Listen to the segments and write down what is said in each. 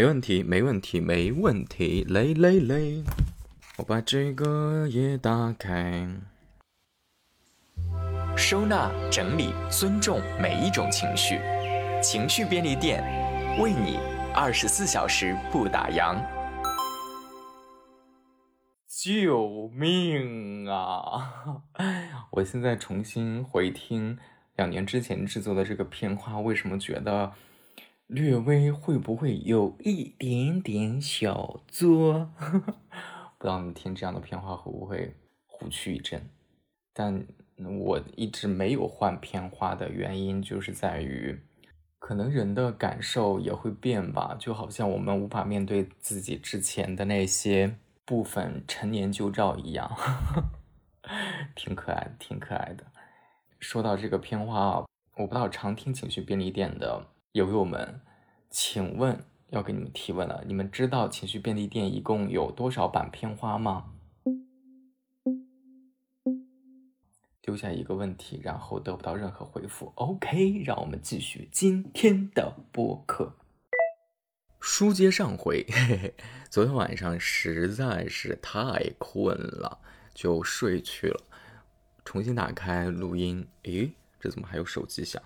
没问题，没问题，没问题。嘞嘞嘞，我把这个也打开。收纳、整理、尊重每一种情绪，情绪便利店为你二十四小时不打烊。救命啊！我现在重新回听两年之前制作的这个片花，为什么觉得略微会不会有一点点小作？不知道你听这样的片花会不会虎躯一震？但我一直没有换片花的原因，就是在于可能人的感受也会变吧，就好像我们无法面对自己之前的那些。部分陈年旧照一样，挺可爱，挺可爱的。说到这个片花啊，我不知道常听情绪便利店的友友们，请问要给你们提问了，你们知道情绪便利店一共有多少版片花吗？丢下一个问题，然后得不到任何回复。OK，让我们继续今天的播客。书接上回，嘿嘿，昨天晚上实在是太困了，就睡去了。重新打开录音，诶，这怎么还有手机响？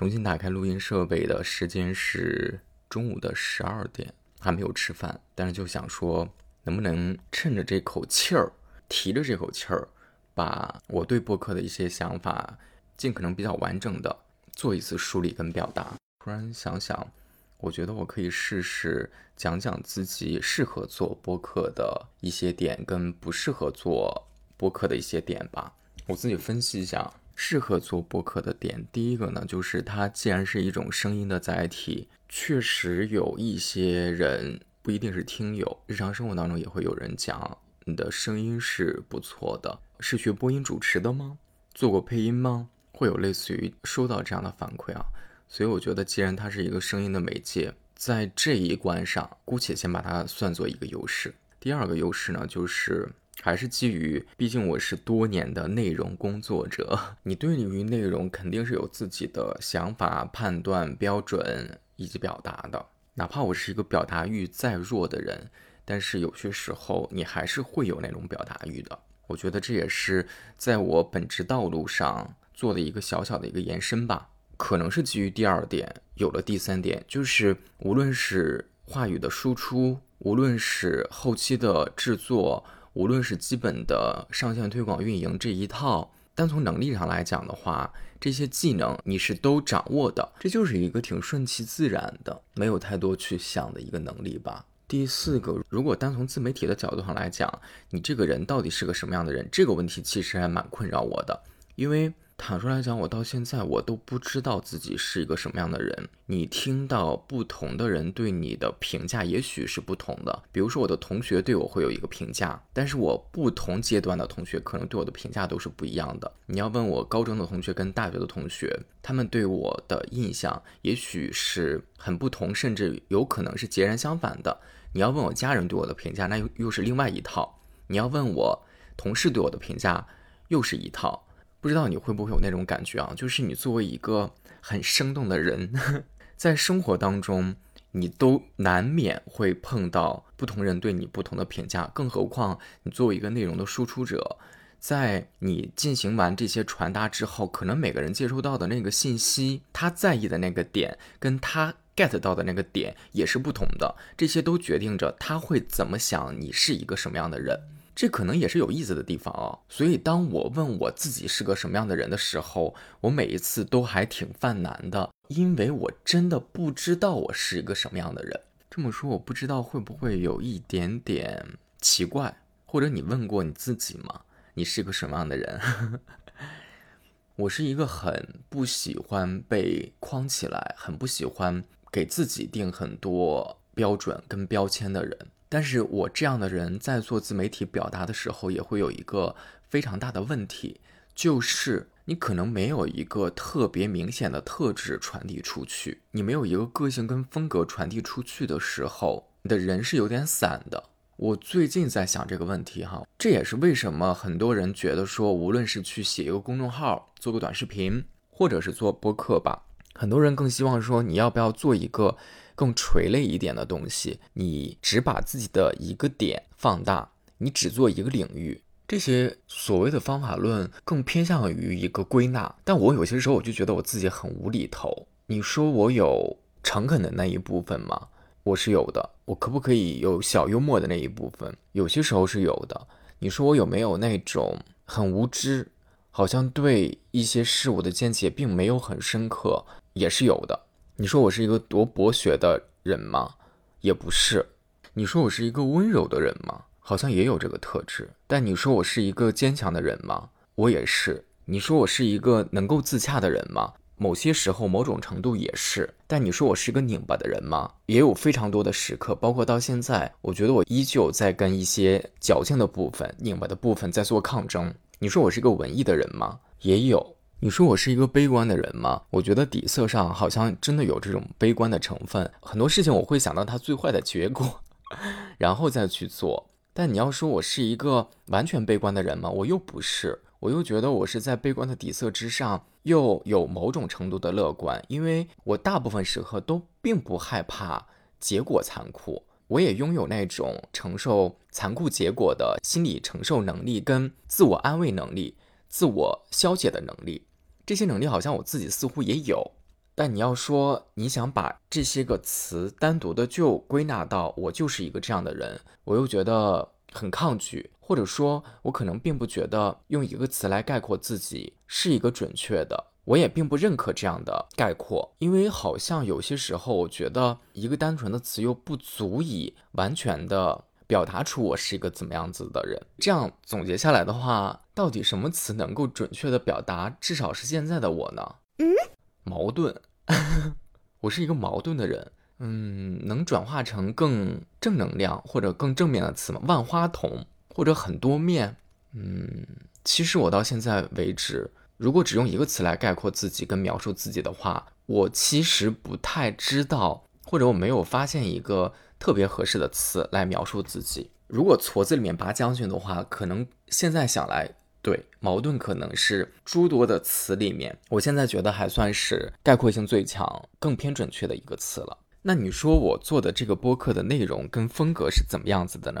重新打开录音设备的时间是中午的十二点，还没有吃饭，但是就想说，能不能趁着这口气儿，提着这口气儿，把我对播客的一些想法，尽可能比较完整的做一次梳理跟表达。突然想想。我觉得我可以试试讲讲自己适合做播客的一些点，跟不适合做播客的一些点吧。我自己分析一下，适合做播客的点，第一个呢，就是它既然是一种声音的载体，确实有一些人不一定是听友，日常生活当中也会有人讲你的声音是不错的，是学播音主持的吗？做过配音吗？会有类似于收到这样的反馈啊。所以我觉得，既然它是一个声音的媒介，在这一关上，姑且先把它算作一个优势。第二个优势呢，就是还是基于，毕竟我是多年的内容工作者，你对于内容肯定是有自己的想法、判断标准以及表达的。哪怕我是一个表达欲再弱的人，但是有些时候你还是会有那种表达欲的。我觉得这也是在我本职道路上做的一个小小的一个延伸吧。可能是基于第二点，有了第三点，就是无论是话语的输出，无论是后期的制作，无论是基本的上线推广运营这一套，单从能力上来讲的话，这些技能你是都掌握的，这就是一个挺顺其自然的，没有太多去想的一个能力吧。第四个，如果单从自媒体的角度上来讲，你这个人到底是个什么样的人？这个问题其实还蛮困扰我的，因为。坦率来讲，我到现在我都不知道自己是一个什么样的人。你听到不同的人对你的评价，也许是不同的。比如说，我的同学对我会有一个评价，但是我不同阶段的同学可能对我的评价都是不一样的。你要问我高中的同学跟大学的同学，他们对我的印象也许是很不同，甚至有可能是截然相反的。你要问我家人对我的评价，那又又是另外一套。你要问我同事对我的评价，又是一套。不知道你会不会有那种感觉啊？就是你作为一个很生动的人，在生活当中，你都难免会碰到不同人对你不同的评价，更何况你作为一个内容的输出者，在你进行完这些传达之后，可能每个人接收到的那个信息，他在意的那个点，跟他 get 到的那个点也是不同的，这些都决定着他会怎么想你是一个什么样的人。这可能也是有意思的地方啊，所以当我问我自己是个什么样的人的时候，我每一次都还挺犯难的，因为我真的不知道我是一个什么样的人。这么说，我不知道会不会有一点点奇怪，或者你问过你自己吗？你是个什么样的人？我是一个很不喜欢被框起来，很不喜欢给自己定很多标准跟标签的人。但是我这样的人在做自媒体表达的时候，也会有一个非常大的问题，就是你可能没有一个特别明显的特质传递出去，你没有一个个性跟风格传递出去的时候，你的人是有点散的。我最近在想这个问题哈，这也是为什么很多人觉得说，无论是去写一个公众号，做个短视频，或者是做播客吧，很多人更希望说，你要不要做一个。更垂类一点的东西，你只把自己的一个点放大，你只做一个领域。这些所谓的方法论更偏向于一个归纳，但我有些时候我就觉得我自己很无厘头。你说我有诚恳的那一部分吗？我是有的。我可不可以有小幽默的那一部分？有些时候是有的。你说我有没有那种很无知，好像对一些事物的见解并没有很深刻，也是有的。你说我是一个多博学的人吗？也不是。你说我是一个温柔的人吗？好像也有这个特质，但你说我是一个坚强的人吗？我也是。你说我是一个能够自洽的人吗？某些时候，某种程度也是。但你说我是一个拧巴的人吗？也有非常多的时刻，包括到现在，我觉得我依旧在跟一些矫情的部分、拧巴的部分在做抗争。你说我是一个文艺的人吗？也有。你说我是一个悲观的人吗？我觉得底色上好像真的有这种悲观的成分。很多事情我会想到它最坏的结果，然后再去做。但你要说我是一个完全悲观的人吗？我又不是，我又觉得我是在悲观的底色之上，又有某种程度的乐观，因为我大部分时刻都并不害怕结果残酷，我也拥有那种承受残酷结果的心理承受能力、跟自我安慰能力、自我消解的能力，这些能力好像我自己似乎也有。但你要说你想把这些个词单独的就归纳到我就是一个这样的人，我又觉得很抗拒，或者说，我可能并不觉得用一个词来概括自己是一个准确的，我也并不认可这样的概括，因为好像有些时候，我觉得一个单纯的词又不足以完全的表达出我是一个怎么样子的人。这样总结下来的话，到底什么词能够准确的表达至少是现在的我呢？嗯，矛盾。我是一个矛盾的人，嗯，能转化成更正能量或者更正面的词吗？万花筒或者很多面，嗯，其实我到现在为止，如果只用一个词来概括自己跟描述自己的话，我其实不太知道，或者我没有发现一个特别合适的词来描述自己。如果矬子里面拔将军的话，可能现在想来。对，矛盾可能是诸多的词里面，我现在觉得还算是概括性最强、更偏准确的一个词了。那你说我做的这个播客的内容跟风格是怎么样子的呢？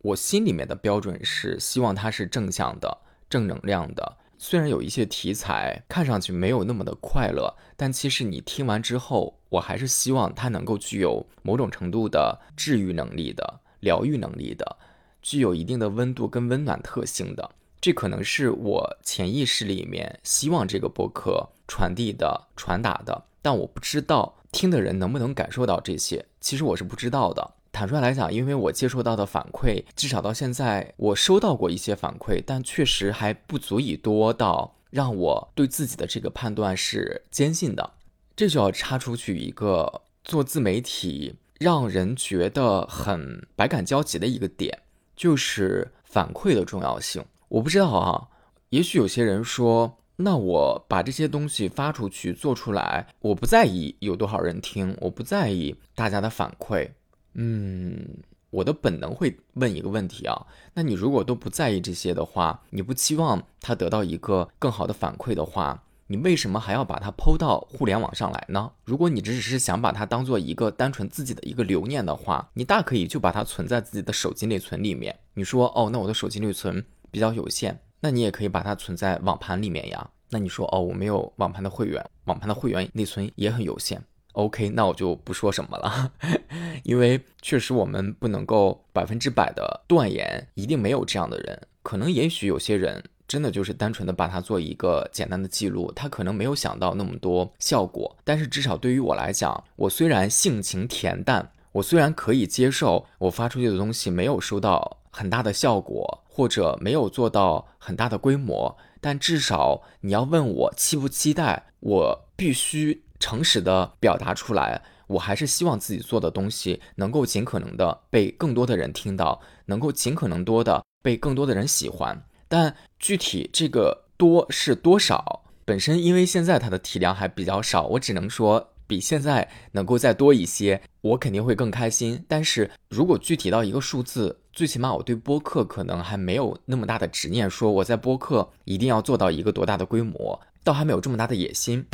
我心里面的标准是希望它是正向的、正能量的。虽然有一些题材看上去没有那么的快乐，但其实你听完之后，我还是希望它能够具有某种程度的治愈能力的、疗愈能力的，具有一定的温度跟温暖特性的。这可能是我潜意识里面希望这个播客传递的、传达的，但我不知道听的人能不能感受到这些。其实我是不知道的。坦率来讲，因为我接收到的反馈，至少到现在我收到过一些反馈，但确实还不足以多到让我对自己的这个判断是坚信的。这就要插出去一个做自媒体让人觉得很百感交集的一个点，就是反馈的重要性。我不知道啊，也许有些人说，那我把这些东西发出去做出来，我不在意有多少人听，我不在意大家的反馈。嗯，我的本能会问一个问题啊，那你如果都不在意这些的话，你不期望他得到一个更好的反馈的话，你为什么还要把它抛到互联网上来呢？如果你只是想把它当做一个单纯自己的一个留念的话，你大可以就把它存在自己的手机内存里面。你说，哦，那我的手机内存。比较有限，那你也可以把它存在网盘里面呀。那你说哦，我没有网盘的会员，网盘的会员内存也很有限。OK，那我就不说什么了，因为确实我们不能够百分之百的断言一定没有这样的人。可能也许有些人真的就是单纯的把它做一个简单的记录，他可能没有想到那么多效果。但是至少对于我来讲，我虽然性情恬淡，我虽然可以接受我发出去的东西没有收到很大的效果。或者没有做到很大的规模，但至少你要问我期不期待，我必须诚实的表达出来。我还是希望自己做的东西能够尽可能的被更多的人听到，能够尽可能多的被更多的人喜欢。但具体这个多是多少，本身因为现在它的体量还比较少，我只能说比现在能够再多一些，我肯定会更开心。但是如果具体到一个数字，最起码我对播客可能还没有那么大的执念，说我在播客一定要做到一个多大的规模，倒还没有这么大的野心。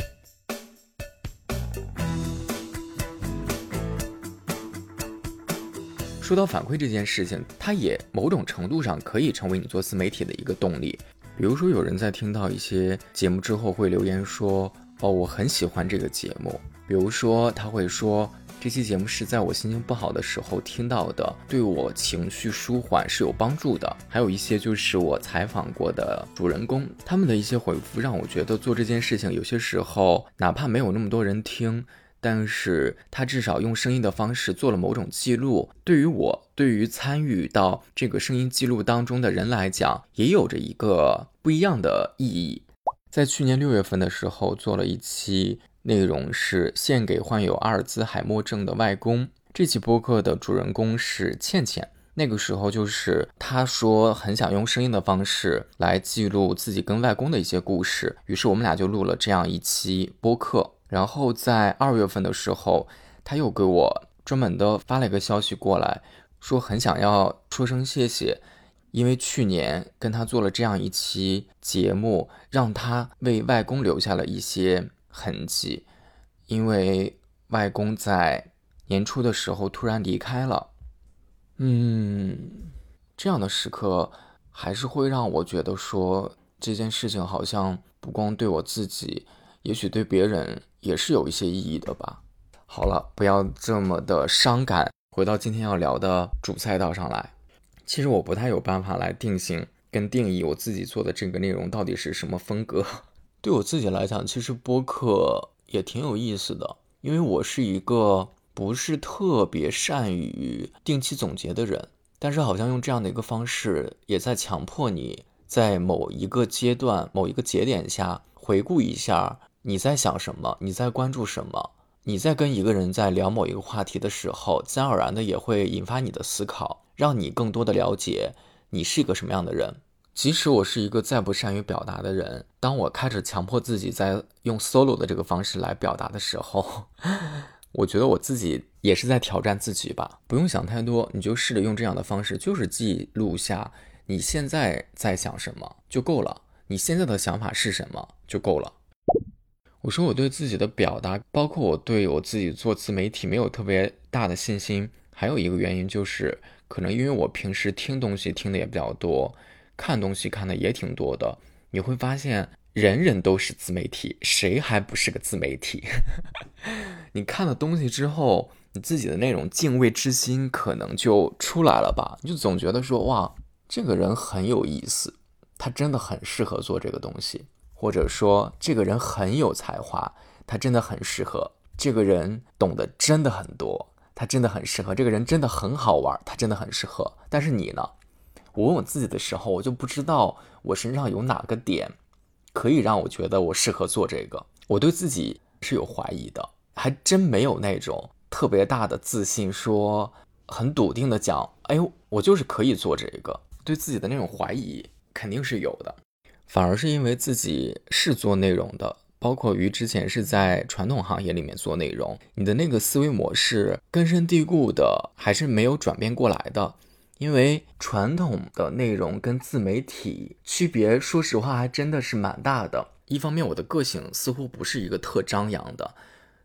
说到反馈这件事情，它也某种程度上可以成为你做自媒体的一个动力。比如说，有人在听到一些节目之后会留言说：“哦，我很喜欢这个节目。”比如说，他会说。这期节目是在我心情不好的时候听到的，对我情绪舒缓是有帮助的。还有一些就是我采访过的主人公，他们的一些回复让我觉得做这件事情有些时候哪怕没有那么多人听，但是他至少用声音的方式做了某种记录。对于我，对于参与到这个声音记录当中的人来讲，也有着一个不一样的意义。在去年六月份的时候做了一期。内容是献给患有阿尔兹海默症的外公。这期播客的主人公是倩倩。那个时候，就是她说很想用声音的方式来记录自己跟外公的一些故事，于是我们俩就录了这样一期播客。然后在二月份的时候，他又给我专门的发了一个消息过来，说很想要说声谢谢，因为去年跟他做了这样一期节目，让他为外公留下了一些。痕迹，因为外公在年初的时候突然离开了，嗯，这样的时刻还是会让我觉得说这件事情好像不光对我自己，也许对别人也是有一些意义的吧。好了，不要这么的伤感，回到今天要聊的主赛道上来。其实我不太有办法来定性跟定义我自己做的这个内容到底是什么风格。对我自己来讲，其实播客也挺有意思的，因为我是一个不是特别善于定期总结的人，但是好像用这样的一个方式，也在强迫你在某一个阶段、某一个节点下回顾一下你在想什么，你在关注什么，你在跟一个人在聊某一个话题的时候，自然而然的也会引发你的思考，让你更多的了解你是一个什么样的人。即使我是一个再不善于表达的人，当我开始强迫自己在用 solo 的这个方式来表达的时候，我觉得我自己也是在挑战自己吧。不用想太多，你就试着用这样的方式，就是记录下你现在在想什么就够了，你现在的想法是什么就够了。我说我对自己的表达，包括我对我自己做自媒体没有特别大的信心，还有一个原因就是，可能因为我平时听东西听的也比较多。看东西看的也挺多的，你会发现人人都是自媒体，谁还不是个自媒体？你看了东西之后，你自己的那种敬畏之心可能就出来了吧？你就总觉得说，哇，这个人很有意思，他真的很适合做这个东西，或者说这个人很有才华，他真的很适合。这个人懂得真的很多，他真的很适合。这个人真的很好玩，他真的很适合。但是你呢？我问我自己的时候，我就不知道我身上有哪个点可以让我觉得我适合做这个。我对自己是有怀疑的，还真没有那种特别大的自信，说很笃定的讲，哎呦，我就是可以做这个。对自己的那种怀疑肯定是有的，反而是因为自己是做内容的，包括于之前是在传统行业里面做内容，你的那个思维模式根深蒂固的，还是没有转变过来的。因为传统的内容跟自媒体区别，说实话还真的是蛮大的。一方面，我的个性似乎不是一个特张扬的、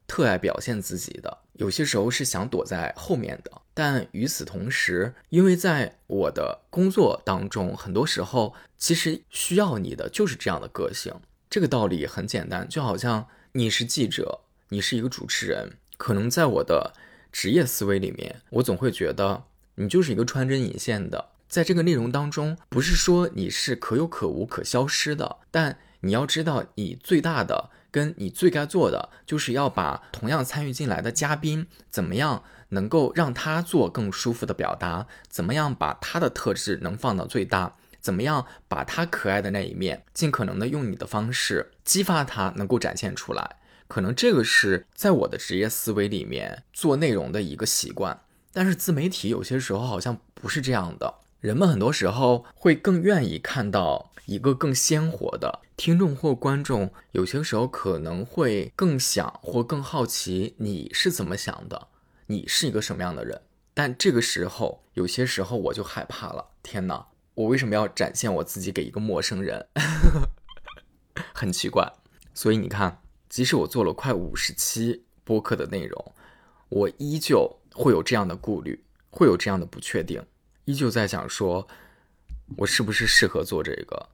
特爱表现自己的，有些时候是想躲在后面的。但与此同时，因为在我的工作当中，很多时候其实需要你的就是这样的个性。这个道理很简单，就好像你是记者，你是一个主持人，可能在我的职业思维里面，我总会觉得。你就是一个穿针引线的，在这个内容当中，不是说你是可有可无、可消失的，但你要知道，你最大的跟你最该做的，就是要把同样参与进来的嘉宾，怎么样能够让他做更舒服的表达，怎么样把他的特质能放到最大，怎么样把他可爱的那一面，尽可能的用你的方式激发他能够展现出来。可能这个是在我的职业思维里面做内容的一个习惯。但是自媒体有些时候好像不是这样的，人们很多时候会更愿意看到一个更鲜活的听众或观众，有些时候可能会更想或更好奇你是怎么想的，你是一个什么样的人。但这个时候，有些时候我就害怕了，天哪，我为什么要展现我自己给一个陌生人？很奇怪。所以你看，即使我做了快五十期播客的内容，我依旧。会有这样的顾虑，会有这样的不确定，依旧在想说，我是不是适合做这个？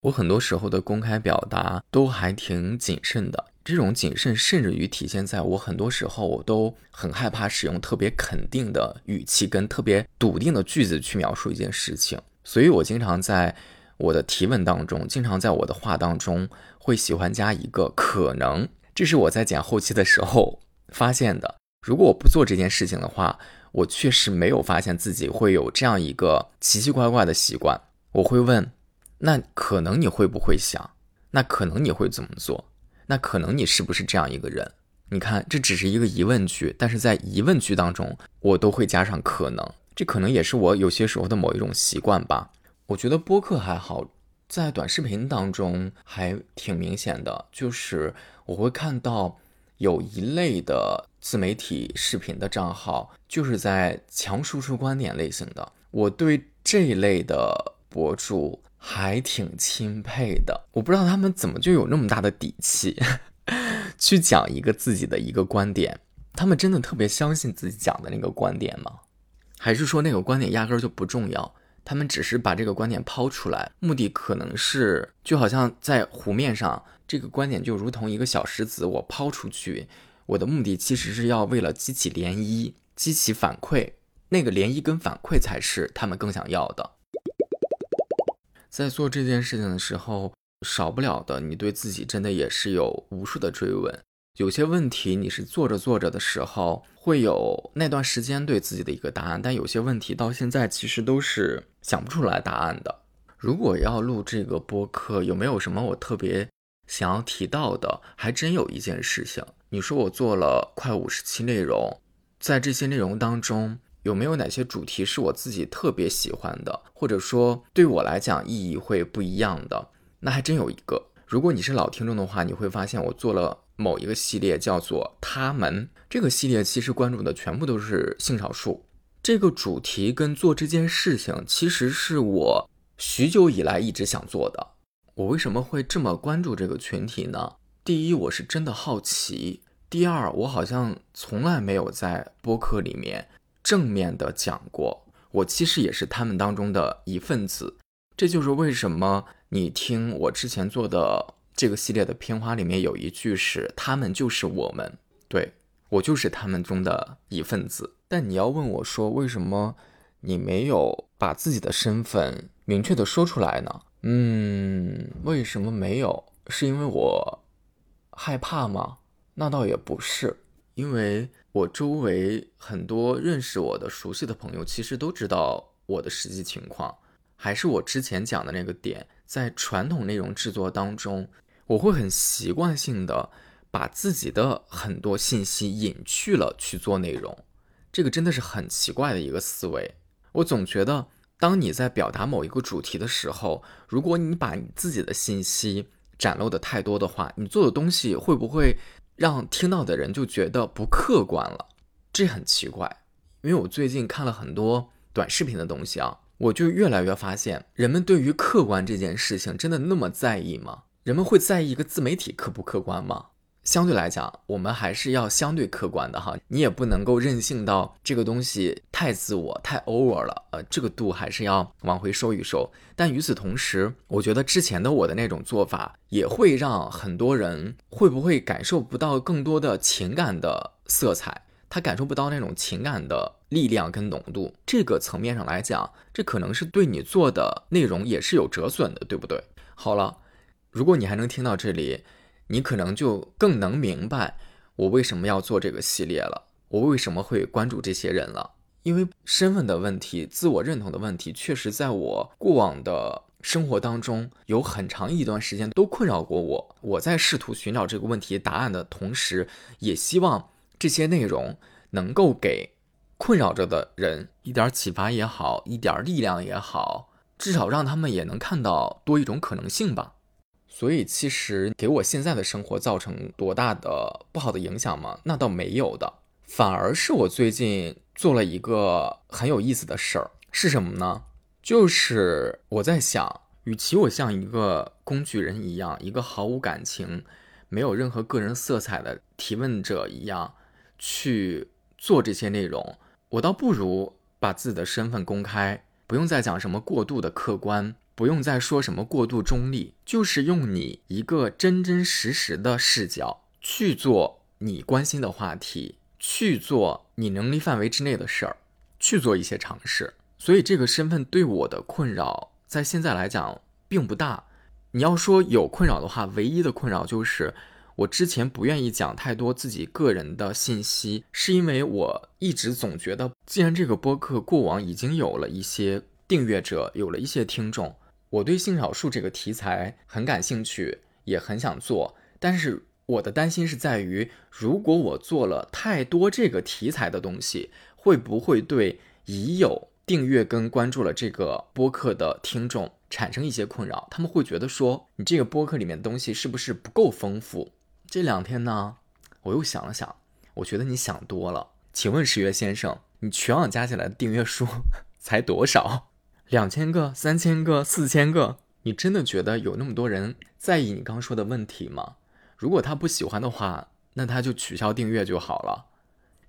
我很多时候的公开表达都还挺谨慎的，这种谨慎甚至于体现在我很多时候我都很害怕使用特别肯定的语气跟特别笃定的句子去描述一件事情，所以我经常在我的提问当中，经常在我的话当中会喜欢加一个可能，这是我在剪后期的时候发现的。如果我不做这件事情的话，我确实没有发现自己会有这样一个奇奇怪怪的习惯，我会问。那可能你会不会想？那可能你会怎么做？那可能你是不是这样一个人？你看，这只是一个疑问句，但是在疑问句当中，我都会加上可能。这可能也是我有些时候的某一种习惯吧。我觉得播客还好，在短视频当中还挺明显的，就是我会看到有一类的自媒体视频的账号，就是在强输出观点类型的。我对这类的博主。还挺钦佩的，我不知道他们怎么就有那么大的底气，去讲一个自己的一个观点。他们真的特别相信自己讲的那个观点吗？还是说那个观点压根儿就不重要？他们只是把这个观点抛出来，目的可能是就好像在湖面上，这个观点就如同一个小石子，我抛出去，我的目的其实是要为了激起涟漪，激起反馈，那个涟漪跟反馈才是他们更想要的。在做这件事情的时候，少不了的，你对自己真的也是有无数的追问。有些问题你是做着做着的时候，会有那段时间对自己的一个答案，但有些问题到现在其实都是想不出来答案的。如果要录这个播客，有没有什么我特别想要提到的？还真有一件事情。你说我做了快五十期内容，在这些内容当中。有没有哪些主题是我自己特别喜欢的，或者说对我来讲意义会不一样的？那还真有一个。如果你是老听众的话，你会发现我做了某一个系列，叫做“他们”。这个系列其实关注的全部都是性少数。这个主题跟做这件事情，其实是我许久以来一直想做的。我为什么会这么关注这个群体呢？第一，我是真的好奇；第二，我好像从来没有在播客里面。正面的讲过，我其实也是他们当中的一份子。这就是为什么你听我之前做的这个系列的片花里面有一句是“他们就是我们”，对我就是他们中的一份子。但你要问我说，为什么你没有把自己的身份明确的说出来呢？嗯，为什么没有？是因为我害怕吗？那倒也不是，因为。我周围很多认识我的熟悉的朋友，其实都知道我的实际情况。还是我之前讲的那个点，在传统内容制作当中，我会很习惯性的把自己的很多信息隐去了去做内容，这个真的是很奇怪的一个思维。我总觉得，当你在表达某一个主题的时候，如果你把你自己的信息展露的太多的话，你做的东西会不会？让听到的人就觉得不客观了，这很奇怪。因为我最近看了很多短视频的东西啊，我就越来越发现，人们对于客观这件事情真的那么在意吗？人们会在意一个自媒体客不客观吗？相对来讲，我们还是要相对客观的哈。你也不能够任性到这个东西太自我、太 over 了，呃，这个度还是要往回收一收。但与此同时，我觉得之前的我的那种做法，也会让很多人会不会感受不到更多的情感的色彩，他感受不到那种情感的力量跟浓度。这个层面上来讲，这可能是对你做的内容也是有折损的，对不对？好了，如果你还能听到这里。你可能就更能明白我为什么要做这个系列了，我为什么会关注这些人了？因为身份的问题、自我认同的问题，确实在我过往的生活当中有很长一段时间都困扰过我。我在试图寻找这个问题答案的同时，也希望这些内容能够给困扰着的人一点启发也好，一点力量也好，至少让他们也能看到多一种可能性吧。所以其实给我现在的生活造成多大的不好的影响吗？那倒没有的，反而是我最近做了一个很有意思的事儿，是什么呢？就是我在想，与其我像一个工具人一样，一个毫无感情、没有任何个人色彩的提问者一样去做这些内容，我倒不如把自己的身份公开，不用再讲什么过度的客观，不用再说什么过度中立，就是用你一个真真实实的视角去做你关心的话题，去做你能力范围之内的事儿，去做一些尝试。所以这个身份对我的困扰，在现在来讲并不大。你要说有困扰的话，唯一的困扰就是。我之前不愿意讲太多自己个人的信息，是因为我一直总觉得，既然这个播客过往已经有了一些订阅者，有了一些听众，我对性少数这个题材很感兴趣，也很想做。但是我的担心是在于，如果我做了太多这个题材的东西，会不会对已有订阅跟关注了这个播客的听众产生一些困扰？他们会觉得说，你这个播客里面的东西是不是不够丰富？这两天呢，我又想了想，我觉得你想多了。请问十月先生，你全网加起来的订阅数 才多少？两千个、三千个、四千个？你真的觉得有那么多人在意你刚说的问题吗？如果他不喜欢的话，那他就取消订阅就好了。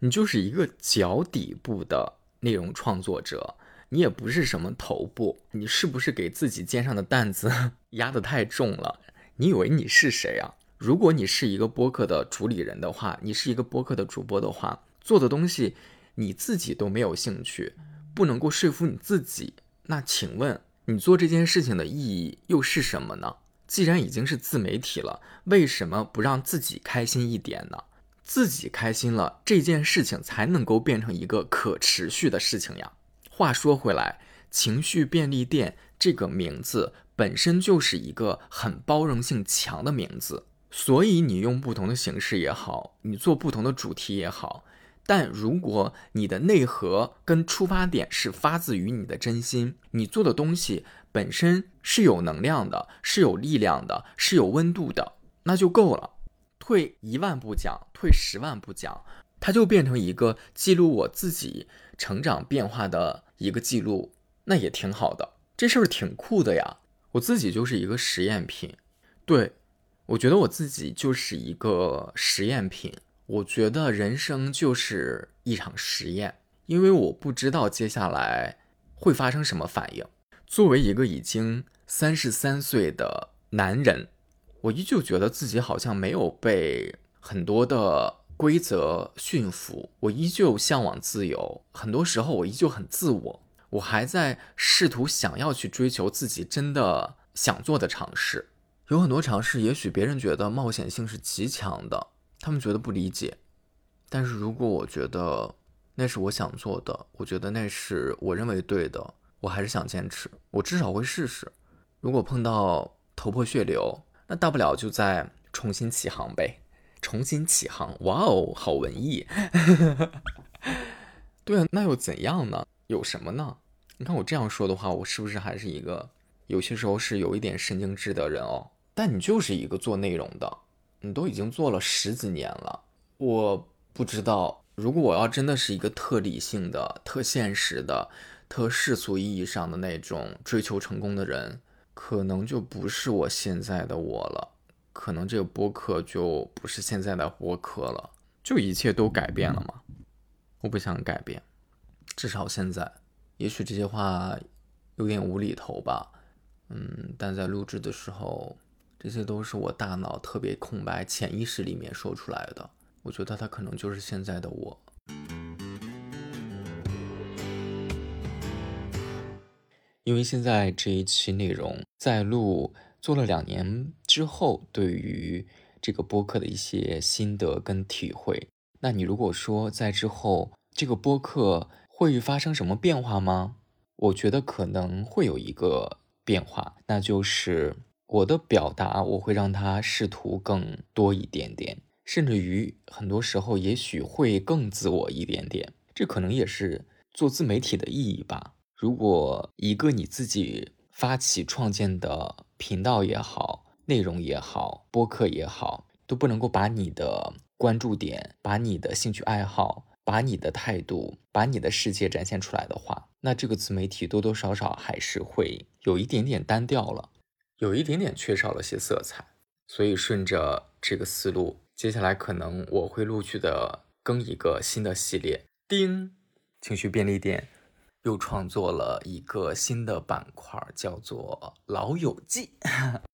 你就是一个脚底部的内容创作者，你也不是什么头部，你是不是给自己肩上的担子 压得太重了？你以为你是谁啊？如果你是一个播客的主理人的话，你是一个播客的主播的话，做的东西你自己都没有兴趣，不能够说服你自己，那请问你做这件事情的意义又是什么呢？既然已经是自媒体了，为什么不让自己开心一点呢？自己开心了，这件事情才能够变成一个可持续的事情呀。话说回来，情绪便利店这个名字本身就是一个很包容性强的名字。所以你用不同的形式也好，你做不同的主题也好，但如果你的内核跟出发点是发自于你的真心，你做的东西本身是有能量的，是有力量的，是有温度的，那就够了。退一万步讲，退十万步讲，它就变成一个记录我自己成长变化的一个记录，那也挺好的。这事儿挺酷的呀，我自己就是一个实验品，对。我觉得我自己就是一个实验品。我觉得人生就是一场实验，因为我不知道接下来会发生什么反应。作为一个已经三十三岁的男人，我依旧觉得自己好像没有被很多的规则驯服。我依旧向往自由，很多时候我依旧很自我。我还在试图想要去追求自己真的想做的尝试。有很多尝试，也许别人觉得冒险性是极强的，他们觉得不理解。但是如果我觉得那是我想做的，我觉得那是我认为对的，我还是想坚持。我至少会试试。如果碰到头破血流，那大不了就再重新起航呗。重新起航，哇哦，好文艺。对啊，那又怎样呢？有什么呢？你看我这样说的话，我是不是还是一个有些时候是有一点神经质的人哦？但你就是一个做内容的，你都已经做了十几年了。我不知道，如果我要真的是一个特理性的、特现实的、特世俗意义上的那种追求成功的人，可能就不是我现在的我了。可能这个播客就不是现在的播客了，就一切都改变了吗？我不想改变，至少现在。也许这些话有点无厘头吧，嗯，但在录制的时候。这些都是我大脑特别空白、潜意识里面说出来的。我觉得他可能就是现在的我。因为现在这一期内容在录做了两年之后，对于这个播客的一些心得跟体会。那你如果说在之后这个播客会发生什么变化吗？我觉得可能会有一个变化，那就是。我的表达，我会让他试图更多一点点，甚至于很多时候也许会更自我一点点。这可能也是做自媒体的意义吧。如果一个你自己发起创建的频道也好，内容也好，播客也好，都不能够把你的关注点、把你的兴趣爱好、把你的态度、把你的世界展现出来的话，那这个自媒体多多少少还是会有一点点单调了。有一点点缺少了些色彩，所以顺着这个思路，接下来可能我会陆续的更一个新的系列。叮，情绪便利店又创作了一个新的板块，叫做“老友记”。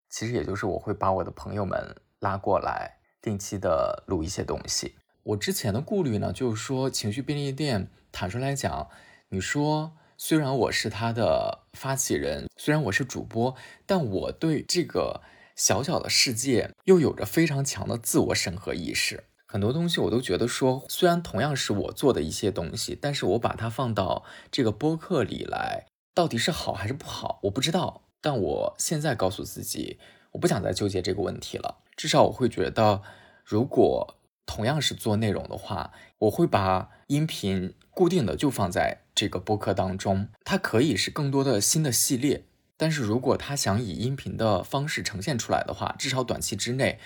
其实也就是我会把我的朋友们拉过来，定期的录一些东西。我之前的顾虑呢，就是说情绪便利店，坦率来讲，你说虽然我是他的发起人，虽然我是主播，但我对这个小小的世界又有着非常强的自我审核意识。很多东西我都觉得说，虽然同样是我做的一些东西，但是我把它放到这个播客里来，到底是好还是不好，我不知道。但我现在告诉自己，我不想再纠结这个问题了。至少我会觉得，如果同样是做内容的话，我会把音频固定的就放在这个播客当中，它可以是更多的新的系列。但是如果他想以音频的方式呈现出来的话，至少短期之内。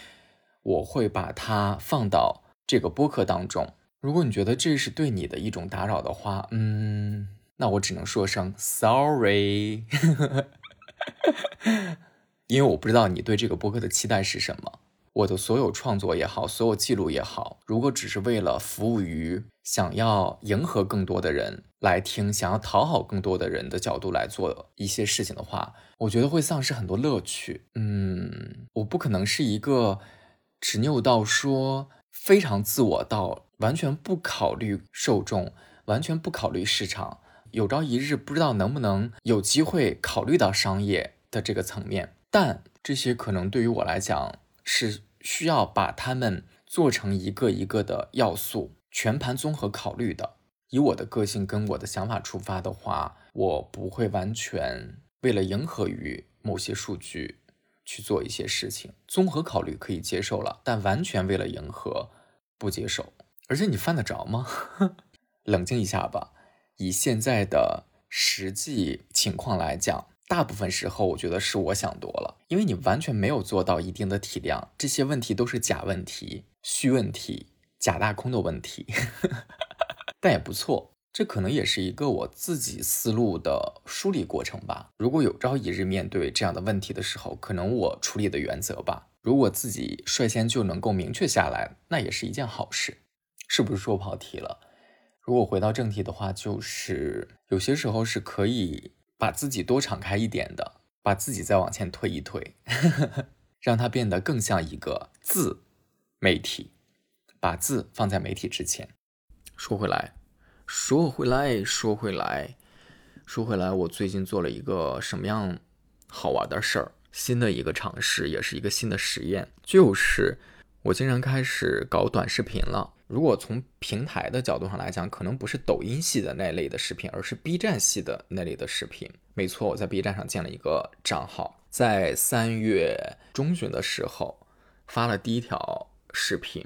我会把它放到这个播客当中。如果你觉得这是对你的一种打扰的话，嗯，那我只能说声 sorry，因为我不知道你对这个播客的期待是什么。我的所有创作也好，所有记录也好，如果只是为了服务于想要迎合更多的人来听，想要讨好更多的人的角度来做一些事情的话，我觉得会丧失很多乐趣。嗯，我不可能是一个。执拗到说非常自我到完全不考虑受众，完全不考虑市场，有朝一日不知道能不能有机会考虑到商业的这个层面，但这些可能对于我来讲是需要把它们做成一个一个的要素，全盘综合考虑的。以我的个性跟我的想法出发的话，我不会完全为了迎合于某些数据。去做一些事情，综合考虑可以接受了，但完全为了迎合不接受。而且你犯得着吗？冷静一下吧。以现在的实际情况来讲，大部分时候我觉得是我想多了，因为你完全没有做到一定的体量，这些问题都是假问题、虚问题、假大空的问题，但也不错。这可能也是一个我自己思路的梳理过程吧。如果有朝一日面对这样的问题的时候，可能我处理的原则吧，如果自己率先就能够明确下来，那也是一件好事。是不是说跑题了？如果回到正题的话，就是有些时候是可以把自己多敞开一点的，把自己再往前推一推，让它变得更像一个自媒体，把字放在媒体之前。说回来。说回来，说回来，说回来，我最近做了一个什么样好玩的事儿？新的一个尝试，也是一个新的实验，就是我竟然开始搞短视频了。如果从平台的角度上来讲，可能不是抖音系的那类的视频，而是 B 站系的那类的视频。没错，我在 B 站上建了一个账号，在三月中旬的时候发了第一条视频。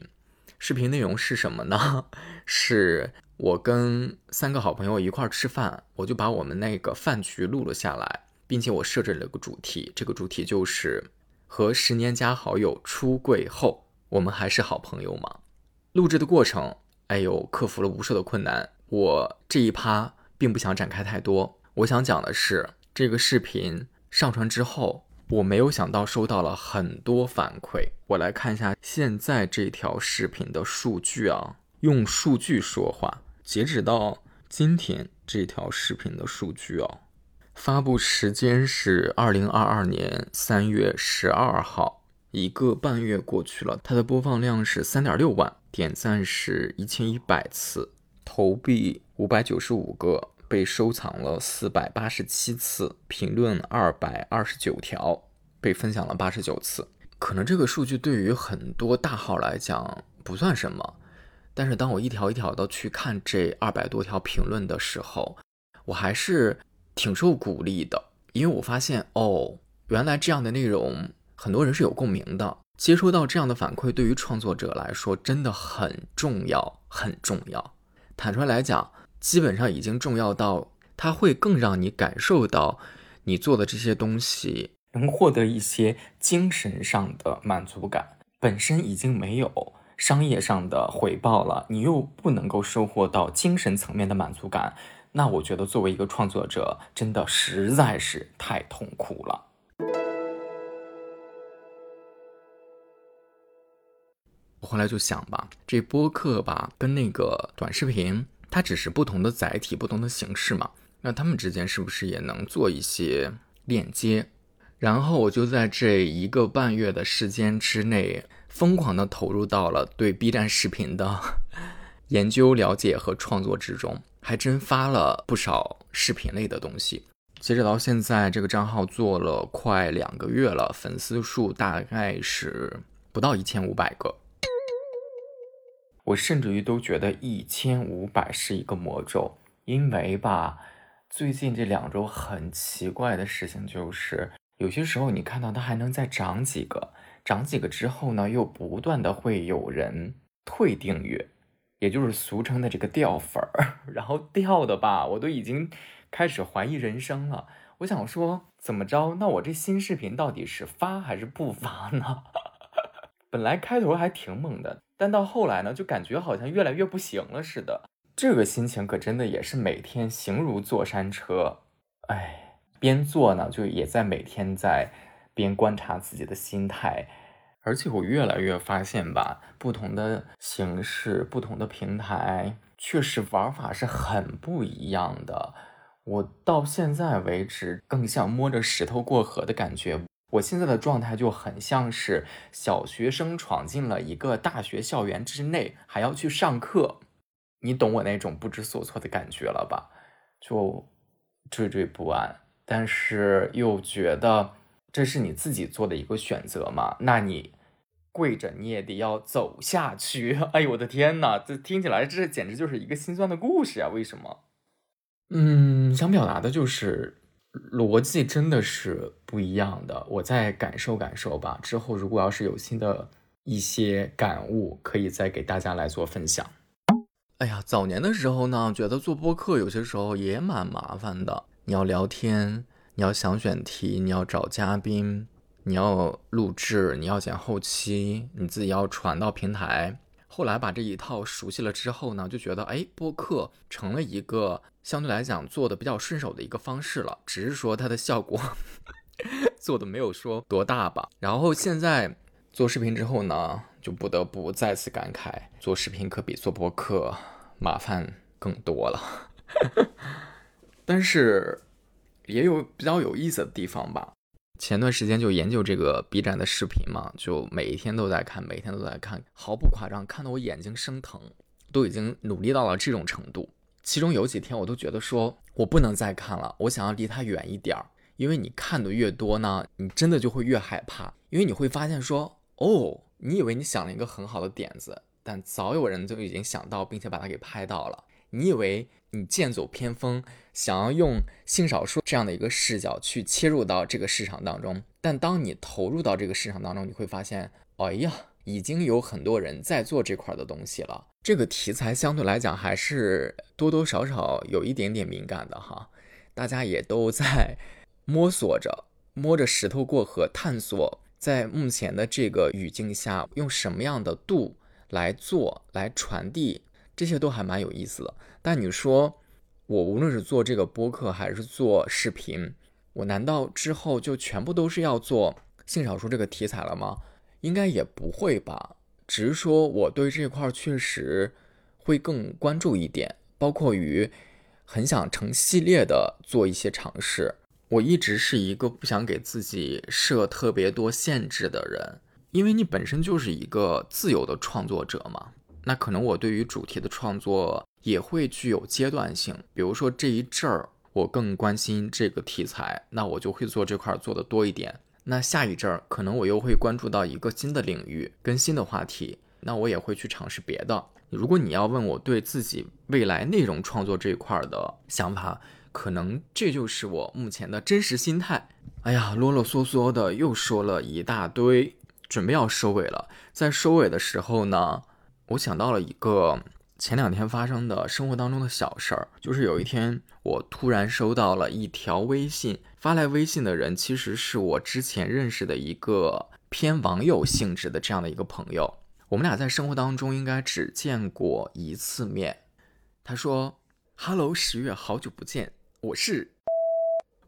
视频内容是什么呢？是。我跟三个好朋友一块儿吃饭，我就把我们那个饭局录了下来，并且我设置了个主题，这个主题就是和十年加好友出柜后，我们还是好朋友吗？录制的过程，哎呦，克服了无数的困难。我这一趴并不想展开太多，我想讲的是，这个视频上传之后，我没有想到收到了很多反馈。我来看一下现在这条视频的数据啊，用数据说话。截止到今天这条视频的数据啊，发布时间是二零二二年三月十二号，一个半月过去了，它的播放量是三点六万，点赞是一千一百次，投币五百九十五个，被收藏了四百八十七次，评论二百二十九条，被分享了八十九次。可能这个数据对于很多大号来讲不算什么。但是当我一条一条的去看这二百多条评论的时候，我还是挺受鼓励的，因为我发现哦，原来这样的内容很多人是有共鸣的。接收到这样的反馈，对于创作者来说真的很重要，很重要。坦率来讲，基本上已经重要到它会更让你感受到你做的这些东西能获得一些精神上的满足感，本身已经没有。商业上的回报了，你又不能够收获到精神层面的满足感，那我觉得作为一个创作者，真的实在是太痛苦了。我后来就想吧，这播客吧，跟那个短视频它只是不同的载体、不同的形式嘛。那他们之间是不是也能做一些链接？然后我就在这一个半月的时间之内，疯狂的投入到了对 B 站视频的 研究、了解和创作之中，还真发了不少视频类的东西。截止到现在，这个账号做了快两个月了，粉丝数大概是不到一千五百个。我甚至于都觉得一千五百是一个魔咒，因为吧，最近这两周很奇怪的事情就是，有些时候你看到它还能再涨几个，涨几个之后呢，又不断的会有人退订阅，也就是俗称的这个掉粉儿，然后掉的吧，我都已经。开始怀疑人生了，我想说怎么着？那我这新视频到底是发还是不发呢？本来开头还挺猛的，但到后来呢，就感觉好像越来越不行了似的。这个心情可真的也是每天形如坐山车。哎，边做呢，就也在每天在边观察自己的心态，而且我越来越发现吧，不同的形式、不同的平台，确实玩法是很不一样的。我到现在为止更像摸着石头过河的感觉。我现在的状态就很像是小学生闯进了一个大学校园之内，还要去上课。你懂我那种不知所措的感觉了吧？就惴惴不安，但是又觉得这是你自己做的一个选择嘛？那你跪着你也得要走下去。哎呦我的天呐，这听起来这简直就是一个心酸的故事啊！为什么？嗯，想表达的就是逻辑真的是不一样的。我再感受感受吧。之后如果要是有新的一些感悟，可以再给大家来做分享。哎呀，早年的时候呢，觉得做播客有些时候也蛮麻烦的。你要聊天，你要想选题，你要找嘉宾，你要录制，你要剪后期，你自己要传到平台。后来把这一套熟悉了之后呢，就觉得哎，播客成了一个相对来讲做的比较顺手的一个方式了。只是说它的效果 做的没有说多大吧。然后现在做视频之后呢，就不得不再次感慨，做视频可比做播客麻烦更多了。但是也有比较有意思的地方吧。前段时间就研究这个 B 站的视频嘛，就每一天都在看，每天都在看，毫不夸张，看得我眼睛生疼，都已经努力到了这种程度。其中有几天我都觉得说，我不能再看了，我想要离他远一点儿。因为你看的越多呢，你真的就会越害怕，因为你会发现说，哦，你以为你想了一个很好的点子，但早有人就已经想到，并且把它给拍到了。你以为你剑走偏锋，想要用性少数这样的一个视角去切入到这个市场当中，但当你投入到这个市场当中，你会发现，哎呀，已经有很多人在做这块的东西了。这个题材相对来讲还是多多少少有一点点敏感的哈，大家也都在摸索着，摸着石头过河，探索在目前的这个语境下，用什么样的度来做，来传递。这些都还蛮有意思的，但你说我无论是做这个播客还是做视频，我难道之后就全部都是要做性少数这个题材了吗？应该也不会吧。只是说我对这块确实会更关注一点，包括于很想成系列的做一些尝试。我一直是一个不想给自己设特别多限制的人，因为你本身就是一个自由的创作者嘛。那可能我对于主题的创作也会具有阶段性，比如说这一阵儿我更关心这个题材，那我就会做这块做的多一点。那下一阵儿可能我又会关注到一个新的领域跟新的话题，那我也会去尝试别的。如果你要问我对自己未来内容创作这一块的想法，可能这就是我目前的真实心态。哎呀，啰啰嗦嗦的又说了一大堆，准备要收尾了。在收尾的时候呢。我想到了一个前两天发生的生活当中的小事儿，就是有一天我突然收到了一条微信，发来微信的人其实是我之前认识的一个偏网友性质的这样的一个朋友，我们俩在生活当中应该只见过一次面。他说：“Hello，十月，好久不见，我是……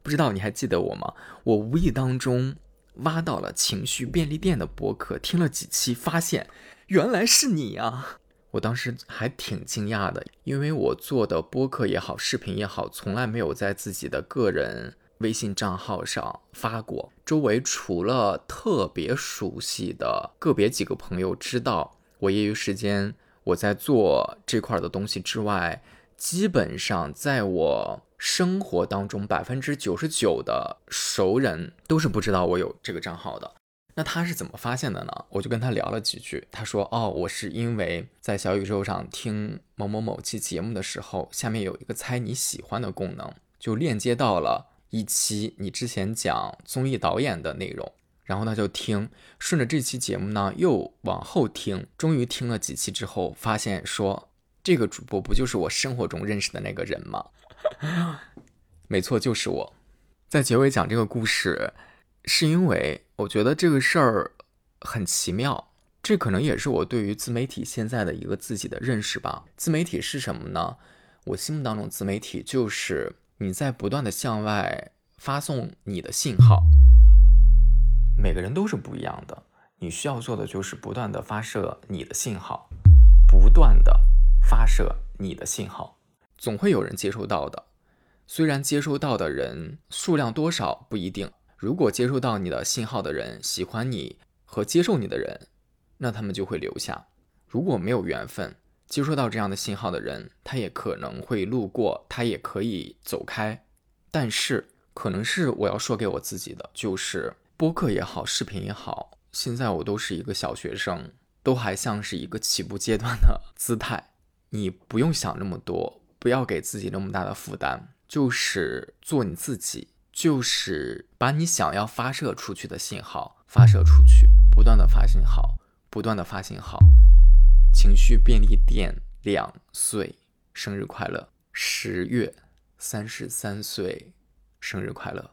不知道你还记得我吗？我无意当中挖到了情绪便利店的博客，听了几期，发现。”原来是你啊！我当时还挺惊讶的，因为我做的播客也好，视频也好，从来没有在自己的个人微信账号上发过。周围除了特别熟悉的个别几个朋友知道我业余时间我在做这块的东西之外，基本上在我生活当中百分之九十九的熟人都是不知道我有这个账号的。那他是怎么发现的呢？我就跟他聊了几句，他说：“哦，我是因为在小宇宙上听某某某期节目的时候，下面有一个猜你喜欢的功能，就链接到了一期你之前讲综艺导演的内容，然后他就听，顺着这期节目呢又往后听，终于听了几期之后，发现说这个主播不就是我生活中认识的那个人吗？没错，就是我。在结尾讲这个故事。”是因为我觉得这个事儿很奇妙，这可能也是我对于自媒体现在的一个自己的认识吧。自媒体是什么呢？我心目当中，自媒体就是你在不断的向外发送你的信号。每个人都是不一样的，你需要做的就是不断的发射你的信号，不断的发射你的信号，总会有人接收到的。虽然接收到的人数量多少不一定。如果接收到你的信号的人喜欢你和接受你的人，那他们就会留下；如果没有缘分接收到这样的信号的人，他也可能会路过，他也可以走开。但是，可能是我要说给我自己的，就是播客也好，视频也好，现在我都是一个小学生，都还像是一个起步阶段的姿态。你不用想那么多，不要给自己那么大的负担，就是做你自己。就是把你想要发射出去的信号发射出去，不断的发信号，不断的发信号。情绪便利店两岁生日快乐，十月三十三岁生日快乐。